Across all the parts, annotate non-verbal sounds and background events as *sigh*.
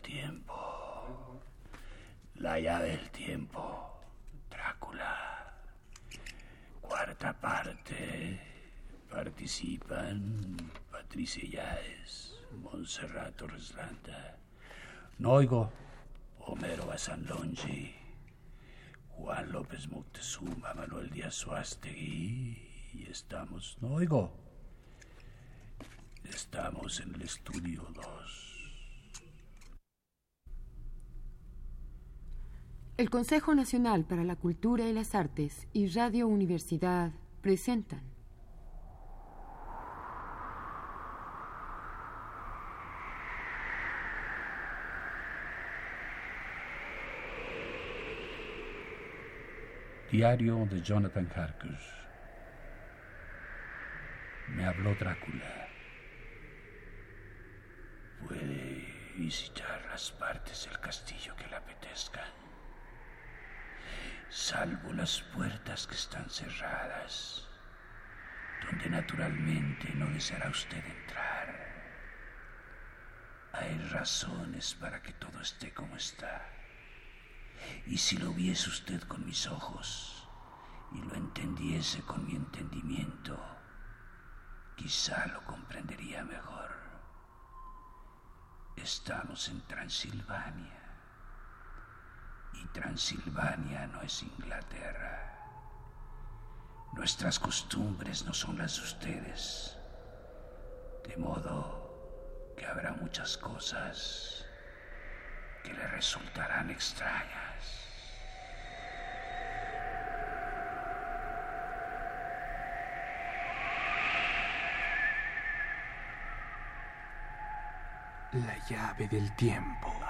tiempo. La llave del tiempo. Drácula. Cuarta parte. Participan Patricia Yáez, Montserrat Torres Noigo, Homero Basanlongi, Juan López Moctezuma, Manuel Díaz Suástegui y estamos, no oigo, estamos en el estudio 2. El Consejo Nacional para la Cultura y las Artes y Radio Universidad presentan Diario de Jonathan Harkus. Me habló Drácula. Puede visitar las partes del castillo que le apetezcan, salvo las puertas que están cerradas, donde naturalmente no deseará usted entrar. Hay razones para que todo esté como está. Y si lo viese usted con mis ojos y lo entendiese con mi entendimiento, quizá lo comprendería mejor. Estamos en Transilvania y Transilvania no es Inglaterra. Nuestras costumbres no son las de ustedes, de modo que habrá muchas cosas que le resultarán extrañas. La llave del tiempo.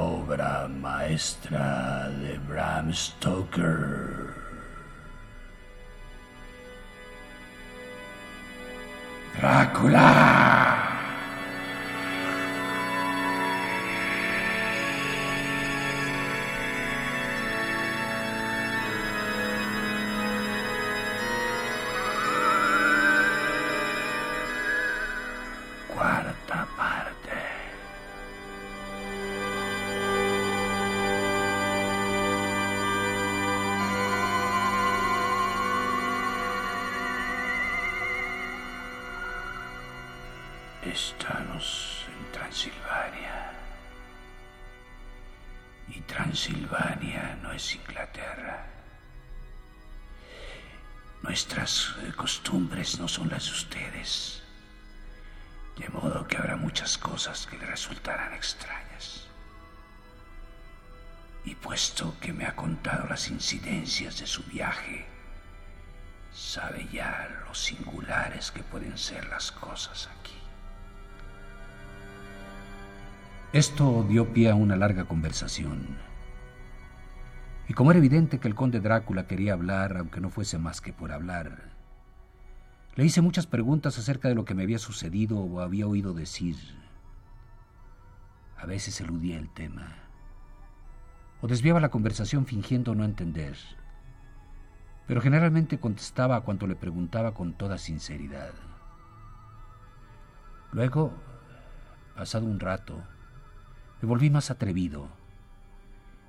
Obra maestra de Bram Stoker. Drácula. Habrá muchas cosas que le resultarán extrañas. Y puesto que me ha contado las incidencias de su viaje, sabe ya lo singulares que pueden ser las cosas aquí. Esto dio pie a una larga conversación. Y como era evidente que el conde Drácula quería hablar, aunque no fuese más que por hablar, le hice muchas preguntas acerca de lo que me había sucedido o había oído decir. A veces eludía el tema, o desviaba la conversación fingiendo no entender, pero generalmente contestaba a cuanto le preguntaba con toda sinceridad. Luego, pasado un rato, me volví más atrevido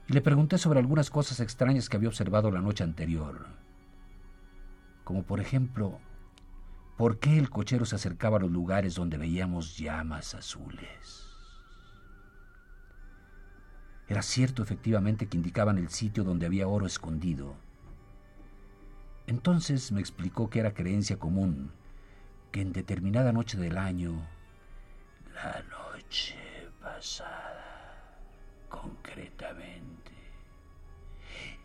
y le pregunté sobre algunas cosas extrañas que había observado la noche anterior, como por ejemplo, ¿por qué el cochero se acercaba a los lugares donde veíamos llamas azules? Era cierto efectivamente que indicaban el sitio donde había oro escondido. Entonces me explicó que era creencia común que en determinada noche del año, la noche pasada, concretamente,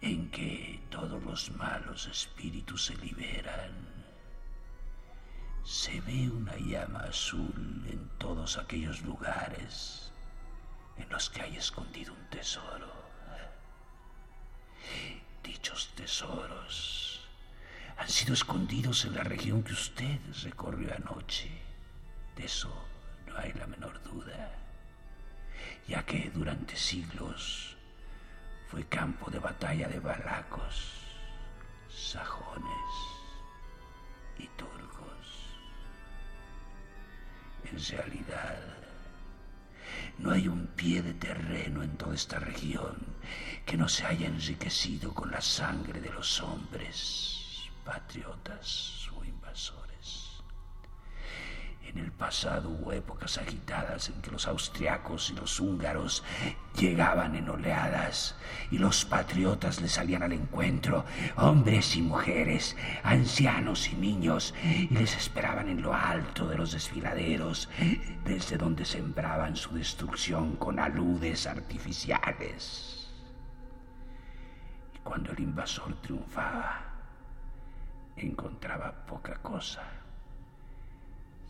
en que todos los malos espíritus se liberan. Se ve una llama azul en todos aquellos lugares en los que hay escondido un tesoro. Dichos tesoros han sido escondidos en la región que usted recorrió anoche. De eso no hay la menor duda, ya que durante siglos fue campo de batalla de balacos, sajones y turcos. En realidad, no hay un pie de terreno en toda esta región que no se haya enriquecido con la sangre de los hombres, patriotas o invasores. En el pasado hubo épocas agitadas en que los austriacos y los húngaros llegaban en oleadas y los patriotas les salían al encuentro, hombres y mujeres, ancianos y niños, y les esperaban en lo alto de los desfiladeros, desde donde sembraban su destrucción con aludes artificiales. Y cuando el invasor triunfaba, encontraba poca cosa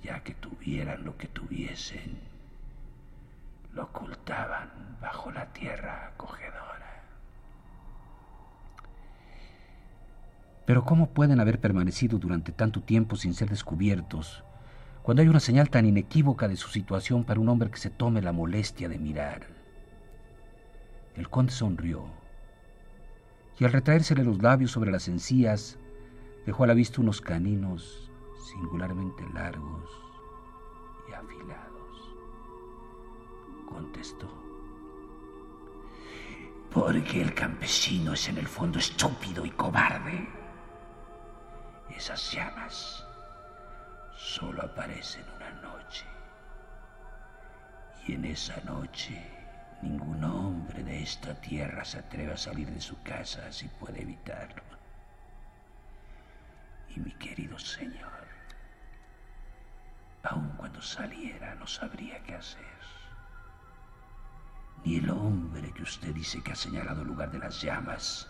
ya que tuvieran lo que tuviesen, lo ocultaban bajo la tierra acogedora. Pero ¿cómo pueden haber permanecido durante tanto tiempo sin ser descubiertos, cuando hay una señal tan inequívoca de su situación para un hombre que se tome la molestia de mirar? El conde sonrió, y al retraérsele los labios sobre las encías, dejó a la vista unos caninos singularmente largos y afilados. Contestó. Porque el campesino es en el fondo estúpido y cobarde. Esas llamas solo aparecen una noche. Y en esa noche ningún hombre de esta tierra se atreve a salir de su casa si puede evitarlo. Y mi querido señor, aun cuando saliera no sabría qué hacer. Ni el hombre que usted dice que ha señalado el lugar de las llamas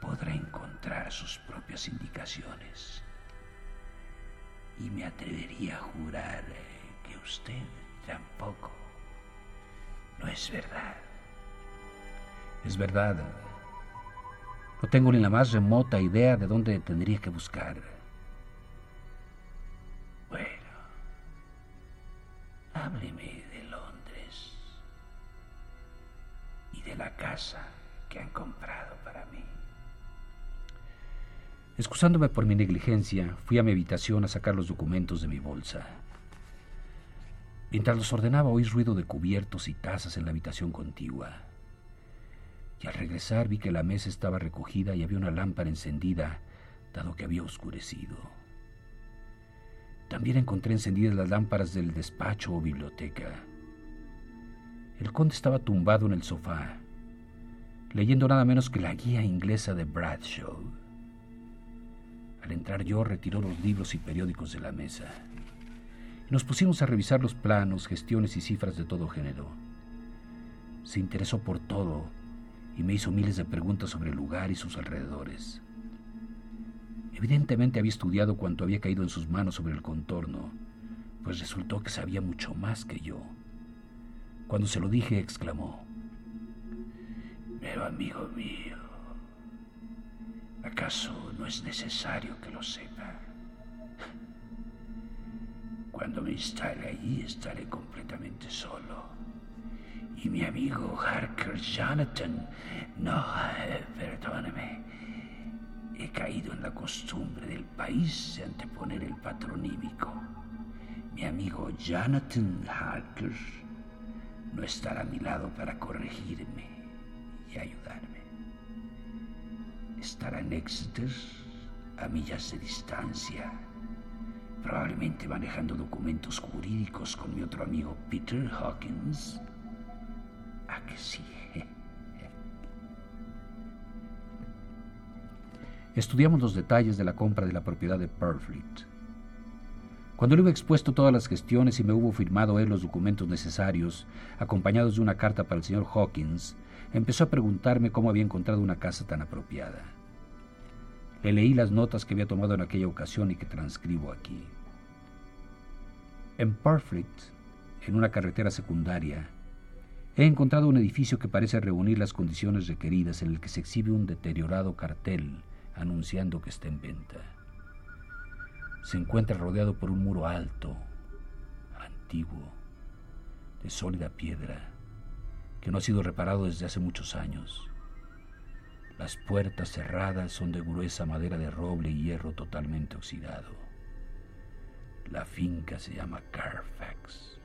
podrá encontrar sus propias indicaciones. Y me atrevería a jurar que usted tampoco. No es verdad. Es verdad. No tengo ni la más remota idea de dónde tendría que buscar. Hábleme de Londres y de la casa que han comprado para mí. Excusándome por mi negligencia, fui a mi habitación a sacar los documentos de mi bolsa. Mientras los ordenaba oí ruido de cubiertos y tazas en la habitación contigua. Y al regresar vi que la mesa estaba recogida y había una lámpara encendida, dado que había oscurecido. También encontré encendidas las lámparas del despacho o biblioteca. El conde estaba tumbado en el sofá, leyendo nada menos que la guía inglesa de Bradshaw. Al entrar yo retiró los libros y periódicos de la mesa. Nos pusimos a revisar los planos, gestiones y cifras de todo género. Se interesó por todo y me hizo miles de preguntas sobre el lugar y sus alrededores. Evidentemente había estudiado cuanto había caído en sus manos sobre el contorno, pues resultó que sabía mucho más que yo. Cuando se lo dije, exclamó, Pero amigo mío, ¿acaso no es necesario que lo sepa? Cuando me instale allí estaré completamente solo. Y mi amigo Harker Jonathan, no, eh, caído en la costumbre del país de anteponer el patronímico. Mi amigo Jonathan Harker no estará a mi lado para corregirme y ayudarme. Estará en Exeter, a millas de distancia, probablemente manejando documentos jurídicos con mi otro amigo Peter Hawkins. ¿A que sí? Estudiamos los detalles de la compra de la propiedad de Perfleet. Cuando le hubo expuesto todas las gestiones y me hubo firmado él los documentos necesarios, acompañados de una carta para el señor Hawkins, empezó a preguntarme cómo había encontrado una casa tan apropiada. Le leí las notas que había tomado en aquella ocasión y que transcribo aquí. En Perfect, en una carretera secundaria, he encontrado un edificio que parece reunir las condiciones requeridas en el que se exhibe un deteriorado cartel anunciando que está en venta. Se encuentra rodeado por un muro alto, antiguo, de sólida piedra, que no ha sido reparado desde hace muchos años. Las puertas cerradas son de gruesa madera de roble y hierro totalmente oxidado. La finca se llama Carfax.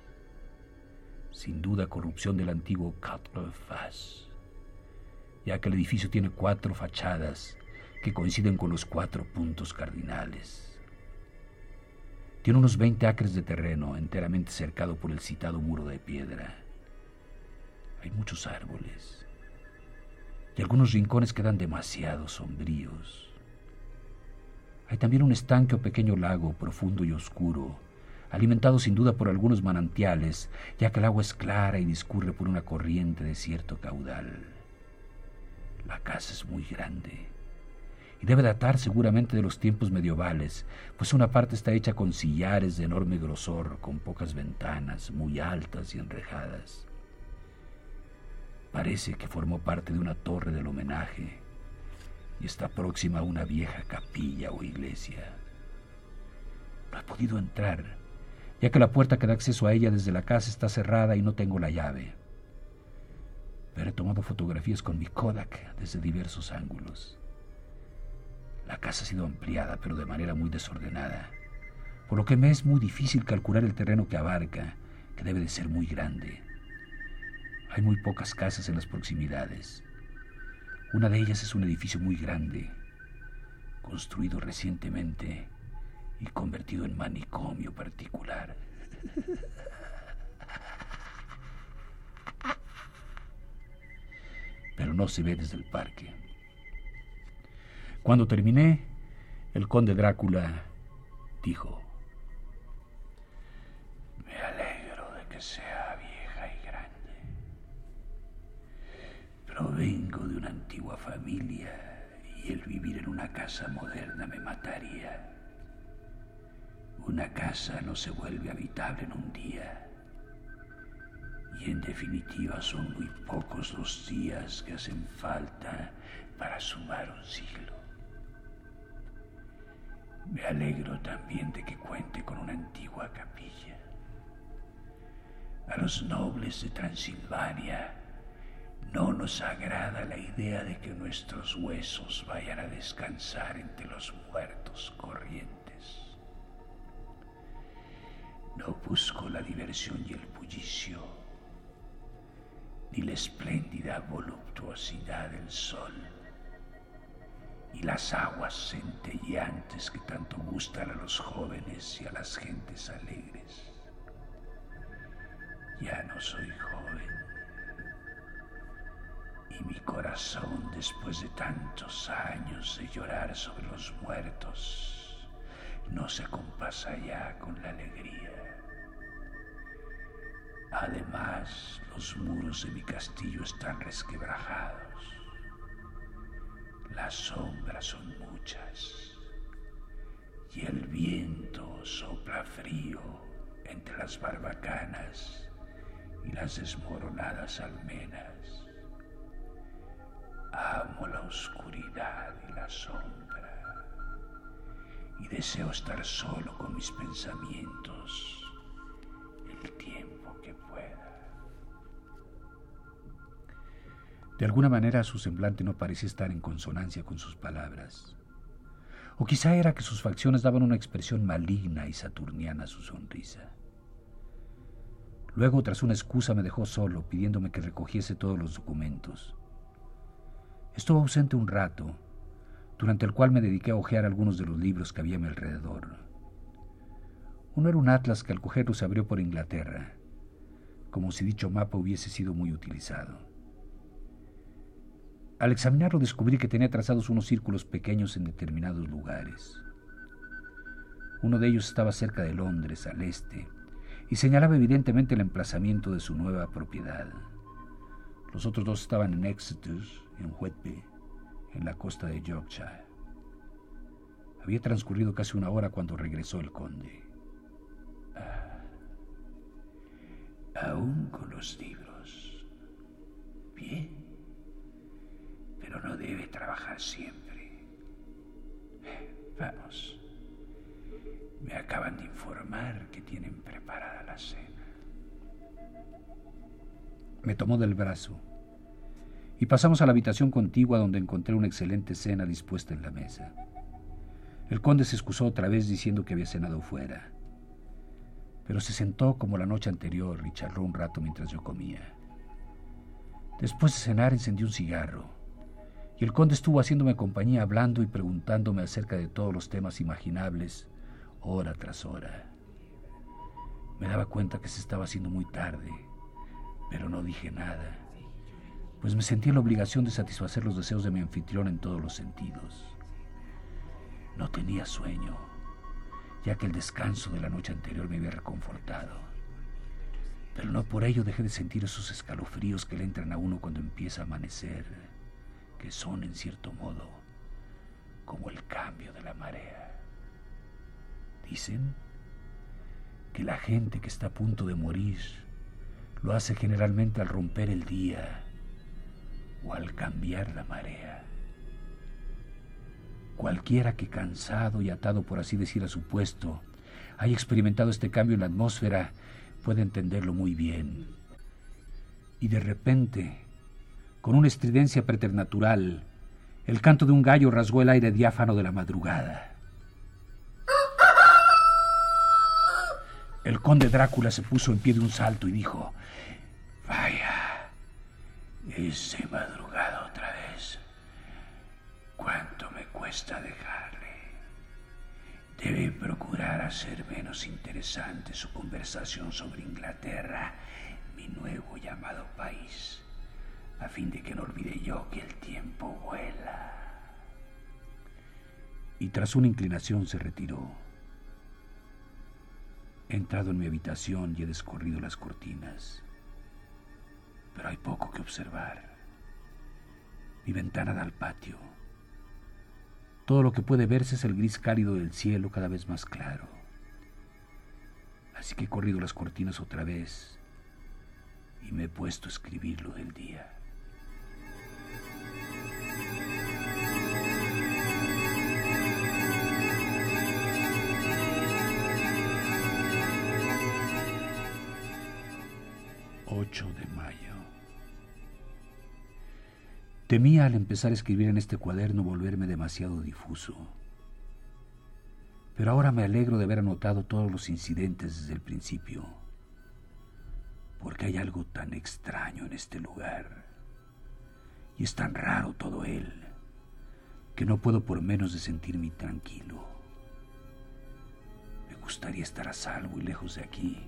Sin duda corrupción del antiguo Quatre Faces, ya que el edificio tiene cuatro fachadas que coinciden con los cuatro puntos cardinales. Tiene unos 20 acres de terreno enteramente cercado por el citado muro de piedra. Hay muchos árboles y algunos rincones quedan demasiado sombríos. Hay también un estanque o pequeño lago profundo y oscuro, alimentado sin duda por algunos manantiales, ya que el agua es clara y discurre por una corriente de cierto caudal. La casa es muy grande y debe datar seguramente de los tiempos medievales, pues una parte está hecha con sillares de enorme grosor, con pocas ventanas, muy altas y enrejadas. Parece que formó parte de una torre del homenaje y está próxima a una vieja capilla o iglesia. No he podido entrar, ya que la puerta que da acceso a ella desde la casa está cerrada y no tengo la llave. Pero he tomado fotografías con mi Kodak desde diversos ángulos. La casa ha sido ampliada, pero de manera muy desordenada, por lo que me es muy difícil calcular el terreno que abarca, que debe de ser muy grande. Hay muy pocas casas en las proximidades. Una de ellas es un edificio muy grande, construido recientemente y convertido en manicomio particular. *laughs* Pero no se ve desde el parque. Cuando terminé, el conde Drácula dijo, Me alegro de que sea vieja y grande. Provengo de una antigua familia y el vivir en una casa moderna me mataría. Una casa no se vuelve habitable en un día. Y en definitiva son muy pocos los días que hacen falta para sumar un siglo. Me alegro también de que cuente con una antigua capilla. A los nobles de Transilvania no nos agrada la idea de que nuestros huesos vayan a descansar entre los muertos corrientes. No busco la diversión y el bullicio, ni la espléndida voluptuosidad del sol y las aguas centelleantes que tanto gustan a los jóvenes y a las gentes alegres. Ya no soy joven y mi corazón, después de tantos años de llorar sobre los muertos, no se compasa ya con la alegría. Además, los muros de mi castillo están resquebrajados las sombras son muchas y el viento sopla frío entre las barbacanas y las desmoronadas almenas. Amo la oscuridad y la sombra y deseo estar solo con mis pensamientos el tiempo De alguna manera su semblante no parecía estar en consonancia con sus palabras. O quizá era que sus facciones daban una expresión maligna y saturniana a su sonrisa. Luego, tras una excusa, me dejó solo, pidiéndome que recogiese todos los documentos. Estuvo ausente un rato, durante el cual me dediqué a hojear algunos de los libros que había a mi alrededor. Uno era un atlas que al cogerlo se abrió por Inglaterra, como si dicho mapa hubiese sido muy utilizado. Al examinarlo descubrí que tenía trazados unos círculos pequeños en determinados lugares. Uno de ellos estaba cerca de Londres, al este, y señalaba evidentemente el emplazamiento de su nueva propiedad. Los otros dos estaban en Exeter, en Whitby, en la costa de Yorkshire. Había transcurrido casi una hora cuando regresó el conde. Ah, aún con los libros. Bien. No debe trabajar siempre. Vamos. Me acaban de informar que tienen preparada la cena. Me tomó del brazo y pasamos a la habitación contigua donde encontré una excelente cena dispuesta en la mesa. El conde se excusó otra vez diciendo que había cenado fuera, pero se sentó como la noche anterior y charló un rato mientras yo comía. Después de cenar encendió un cigarro y el conde estuvo haciéndome compañía hablando y preguntándome acerca de todos los temas imaginables, hora tras hora. Me daba cuenta que se estaba haciendo muy tarde, pero no dije nada, pues me sentí la obligación de satisfacer los deseos de mi anfitrión en todos los sentidos. No tenía sueño, ya que el descanso de la noche anterior me había reconfortado. Pero no por ello dejé de sentir esos escalofríos que le entran a uno cuando empieza a amanecer, que son, en cierto modo, como el cambio de la marea. Dicen que la gente que está a punto de morir lo hace generalmente al romper el día o al cambiar la marea. Cualquiera que cansado y atado, por así decir, a su puesto, haya experimentado este cambio en la atmósfera, puede entenderlo muy bien. Y de repente, con una estridencia preternatural, el canto de un gallo rasgó el aire diáfano de la madrugada. El conde Drácula se puso en pie de un salto y dijo, Vaya, ese madrugado otra vez. ¿Cuánto me cuesta dejarle? Debe procurar hacer menos interesante su conversación sobre Inglaterra, mi nuevo llamado país, a fin de que no olvide yo que el tiempo vuela. Y tras una inclinación se retiró. He entrado en mi habitación y he descorrido las cortinas. Pero hay poco que observar. Mi ventana da al patio. Todo lo que puede verse es el gris cálido del cielo cada vez más claro. Así que he corrido las cortinas otra vez y me he puesto a escribir lo del día. Temía al empezar a escribir en este cuaderno volverme demasiado difuso. Pero ahora me alegro de haber anotado todos los incidentes desde el principio, porque hay algo tan extraño en este lugar, y es tan raro todo él, que no puedo por menos de sentirme tranquilo. Me gustaría estar a salvo y lejos de aquí,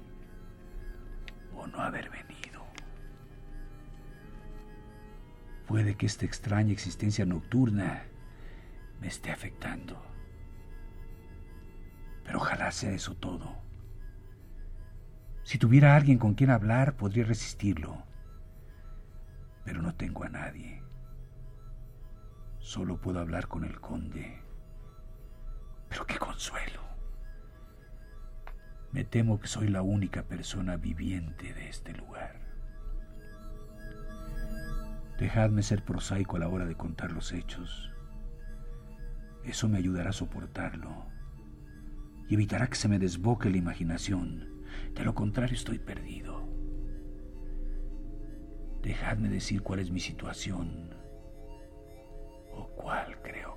o no haber venido. Puede que esta extraña existencia nocturna me esté afectando. Pero ojalá sea eso todo. Si tuviera alguien con quien hablar, podría resistirlo. Pero no tengo a nadie. Solo puedo hablar con el conde. Pero qué consuelo. Me temo que soy la única persona viviente de este lugar. Dejadme ser prosaico a la hora de contar los hechos. Eso me ayudará a soportarlo y evitará que se me desboque la imaginación. De lo contrario, estoy perdido. Dejadme decir cuál es mi situación o cuál creo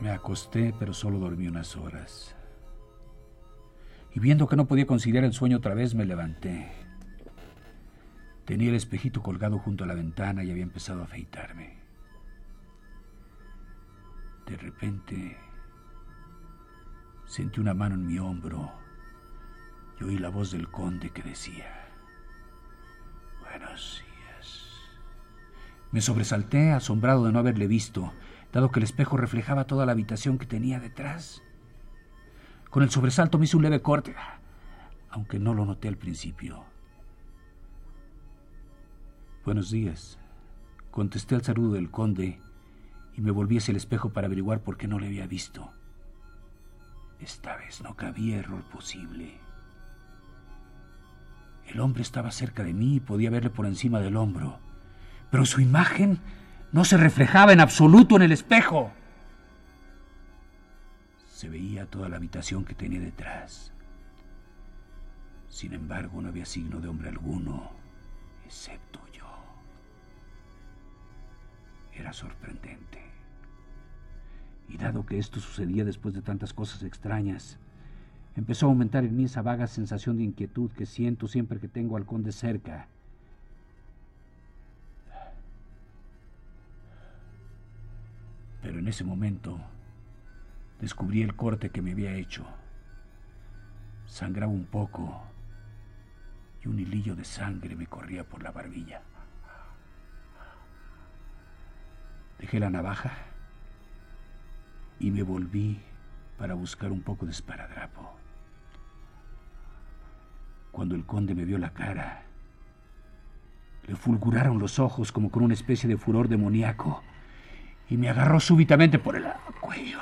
Me acosté, pero solo dormí unas horas. Y viendo que no podía conciliar el sueño otra vez, me levanté. Tenía el espejito colgado junto a la ventana y había empezado a afeitarme. De repente sentí una mano en mi hombro y oí la voz del conde que decía, Buenos días. Me sobresalté, asombrado de no haberle visto, dado que el espejo reflejaba toda la habitación que tenía detrás. Con el sobresalto me hice un leve corte, aunque no lo noté al principio. Buenos días. Contesté al saludo del conde y me volví hacia el espejo para averiguar por qué no le había visto. Esta vez no cabía error posible. El hombre estaba cerca de mí y podía verle por encima del hombro, pero su imagen no se reflejaba en absoluto en el espejo. Se veía toda la habitación que tenía detrás. Sin embargo, no había signo de hombre alguno, excepto yo. Era sorprendente. Y dado que esto sucedía después de tantas cosas extrañas, empezó a aumentar en mí esa vaga sensación de inquietud que siento siempre que tengo al conde cerca. Pero en ese momento descubrí el corte que me había hecho. Sangraba un poco y un hilillo de sangre me corría por la barbilla. Dejé la navaja y me volví para buscar un poco de esparadrapo. Cuando el conde me vio la cara, le fulguraron los ojos como con una especie de furor demoníaco y me agarró súbitamente por el cuello.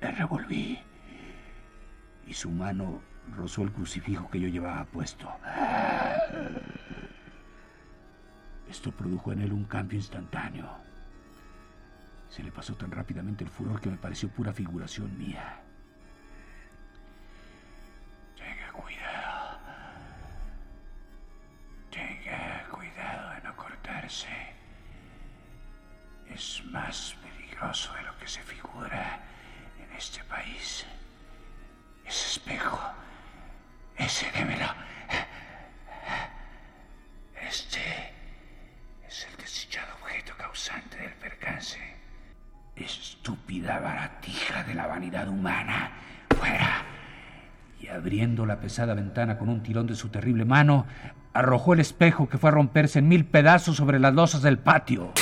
Me revolví y su mano rozó el crucifijo que yo llevaba puesto. Esto produjo en él un cambio instantáneo. Se le pasó tan rápidamente el furor que me pareció pura figuración mía. La pesada ventana con un tirón de su terrible mano, arrojó el espejo que fue a romperse en mil pedazos sobre las losas del patio.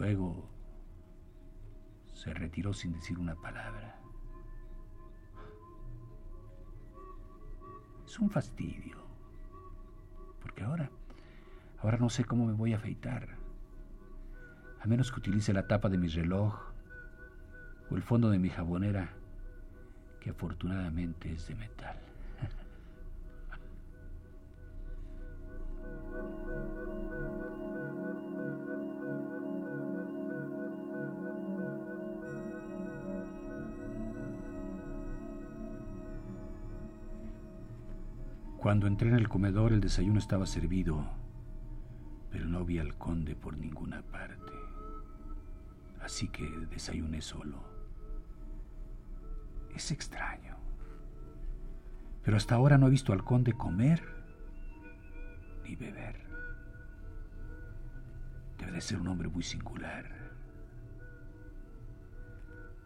Luego se retiró sin decir una palabra. Es un fastidio. Porque ahora, ahora no sé cómo me voy a afeitar. A menos que utilice la tapa de mi reloj o el fondo de mi jabonera, que afortunadamente es de metal. Cuando entré en el comedor el desayuno estaba servido, pero no vi al conde por ninguna parte. Así que desayuné solo. Es extraño. Pero hasta ahora no he visto al conde comer ni beber. Debe de ser un hombre muy singular.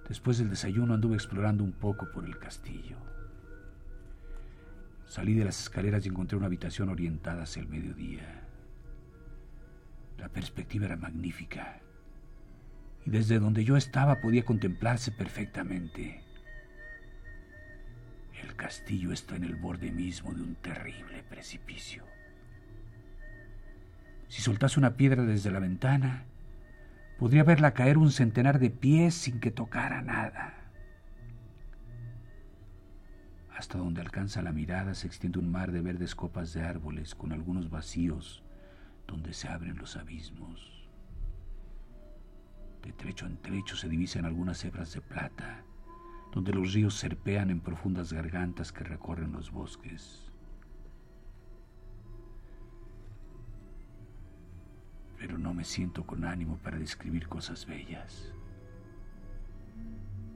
Después del desayuno anduve explorando un poco por el castillo. Salí de las escaleras y encontré una habitación orientada hacia el mediodía. La perspectiva era magnífica y desde donde yo estaba podía contemplarse perfectamente. El castillo está en el borde mismo de un terrible precipicio. Si soltase una piedra desde la ventana, podría verla caer un centenar de pies sin que tocara nada. Hasta donde alcanza la mirada se extiende un mar de verdes copas de árboles con algunos vacíos donde se abren los abismos. De trecho en trecho se divisan algunas hebras de plata, donde los ríos serpean en profundas gargantas que recorren los bosques. Pero no me siento con ánimo para describir cosas bellas.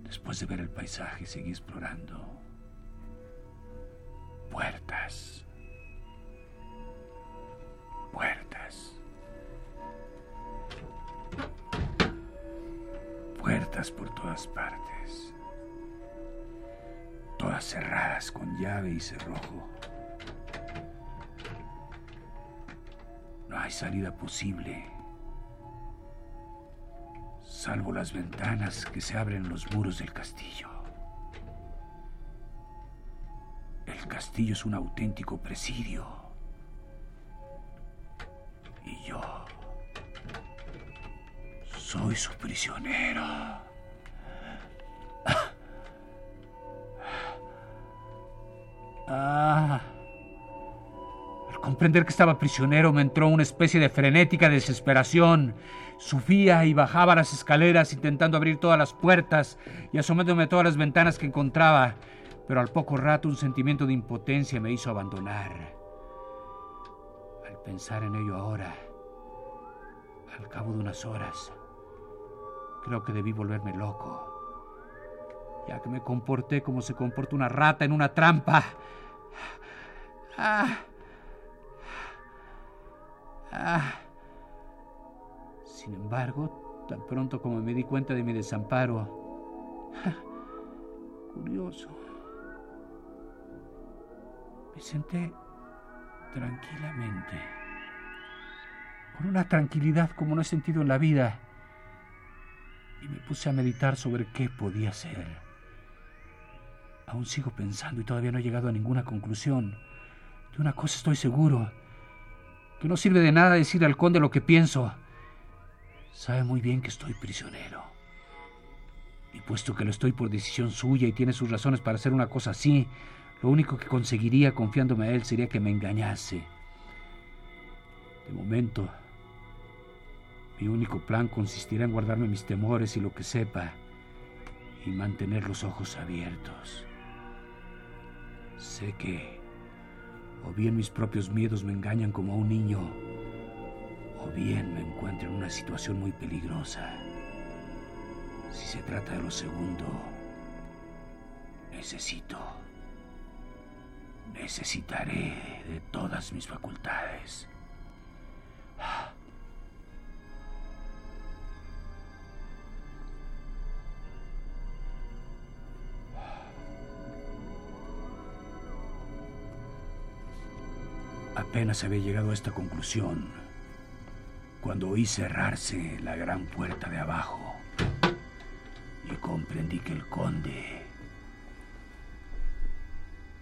Después de ver el paisaje seguí explorando puertas. Puertas. Puertas por todas partes. Cerradas con llave y cerrojo. No hay salida posible, salvo las ventanas que se abren en los muros del castillo. El castillo es un auténtico presidio. Y yo soy su prisionero. Ah. Al comprender que estaba prisionero me entró una especie de frenética desesperación. Subía y bajaba las escaleras intentando abrir todas las puertas y asomándome a todas las ventanas que encontraba, pero al poco rato un sentimiento de impotencia me hizo abandonar. Al pensar en ello ahora, al cabo de unas horas, creo que debí volverme loco, ya que me comporté como se comporta una rata en una trampa. Sin embargo, tan pronto como me di cuenta de mi desamparo, curioso, me senté tranquilamente, con una tranquilidad como no he sentido en la vida, y me puse a meditar sobre qué podía ser. Aún sigo pensando y todavía no he llegado a ninguna conclusión. De una cosa estoy seguro, que no sirve de nada decir al conde lo que pienso. Sabe muy bien que estoy prisionero. Y puesto que lo estoy por decisión suya y tiene sus razones para hacer una cosa así, lo único que conseguiría confiándome a él sería que me engañase. De momento, mi único plan consistirá en guardarme mis temores y lo que sepa y mantener los ojos abiertos. Sé que o bien mis propios miedos me engañan como a un niño, o bien me encuentro en una situación muy peligrosa. Si se trata de lo segundo, necesito, necesitaré de todas mis facultades. Apenas había llegado a esta conclusión cuando oí cerrarse la gran puerta de abajo y comprendí que el conde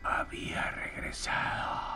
había regresado.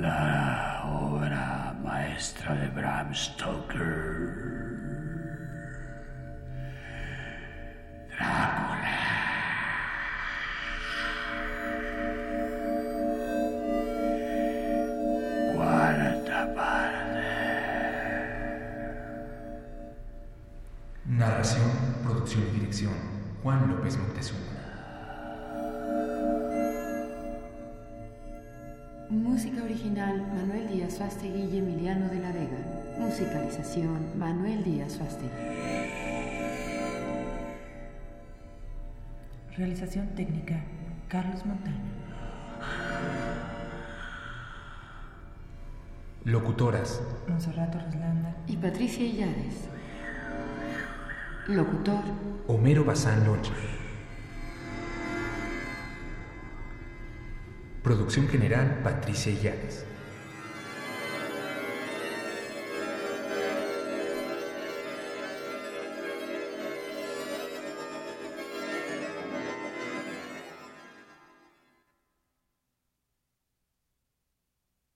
La obra maestra de Bram Stoker. Drácula. Cuarta parte. Narración, producción y dirección. Juan López Moctezuma. Música original Manuel Díaz Fastegui y Emiliano de la Vega. Musicalización Manuel Díaz Fastegui. Realización técnica Carlos Montaño. Locutoras. Monserrato Roslanda. Y Patricia Illades. Locutor Homero Bazán Loncha. Producción general Patricia Illanes.